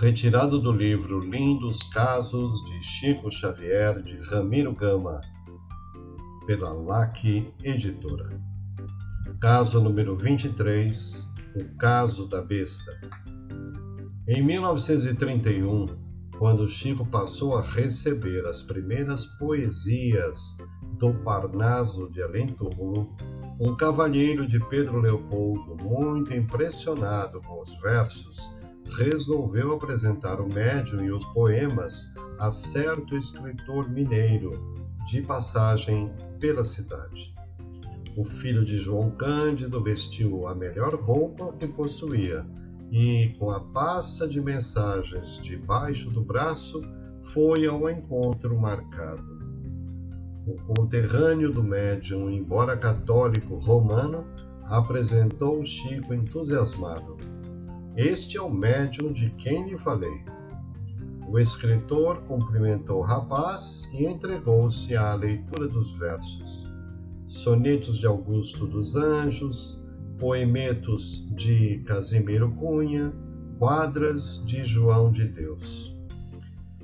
Retirado do livro Lindos Casos de Chico Xavier de Ramiro Gama, pela LAC Editora. Caso número 23 O Caso da Besta. Em 1931, quando Chico passou a receber as primeiras poesias do Parnaso de Além um cavalheiro de Pedro Leopoldo, muito impressionado com os versos, resolveu apresentar o médium e os poemas a certo escritor mineiro de passagem pela cidade. O filho de João Cândido vestiu a melhor roupa que possuía e, com a passa de mensagens debaixo do braço, foi ao encontro marcado. O conterrâneo do médium, embora católico romano, apresentou Chico entusiasmado. Este é o médium de quem lhe falei. O escritor cumprimentou o rapaz e entregou-se à leitura dos versos. Sonetos de Augusto dos Anjos, poemetos de Casimiro Cunha, quadras de João de Deus.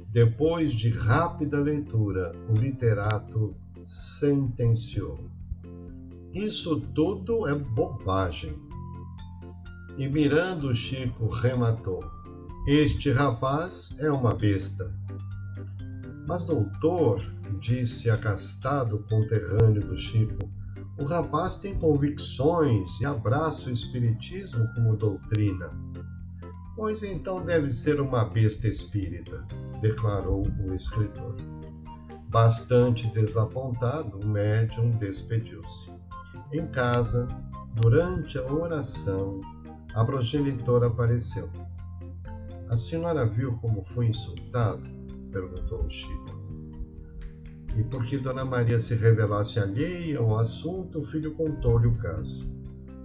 Depois de rápida leitura, o literato sentenciou: Isso tudo é bobagem. E mirando Chico, rematou: Este rapaz é uma besta. Mas, doutor, disse acastado conterrâneo do Chico, o rapaz tem convicções e abraça o Espiritismo como doutrina. Pois então deve ser uma besta espírita, declarou o escritor. Bastante desapontado, o médium despediu-se. Em casa, durante a oração, a progenitora apareceu. A senhora viu como foi insultado? perguntou o Chico. E porque Dona Maria se revelasse alheia ao assunto, o filho contou-lhe o caso.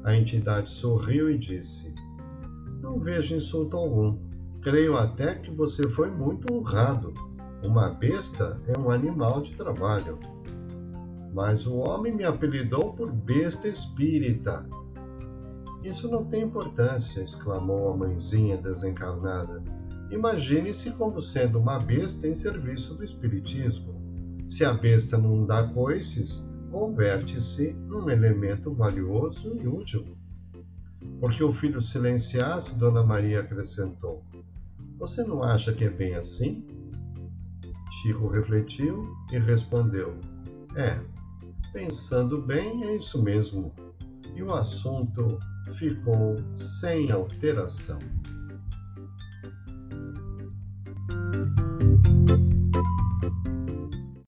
A entidade sorriu e disse: Não vejo insulto algum. Creio até que você foi muito honrado. Uma besta é um animal de trabalho. Mas o homem me apelidou por besta espírita. Isso não tem importância, exclamou a mãezinha desencarnada. Imagine-se como sendo uma besta em serviço do Espiritismo. Se a besta não dá coices, converte-se num elemento valioso e útil. Porque o filho silenciasse, Dona Maria acrescentou: Você não acha que é bem assim? Chico refletiu e respondeu: É, pensando bem, é isso mesmo. E o assunto ficou sem alteração.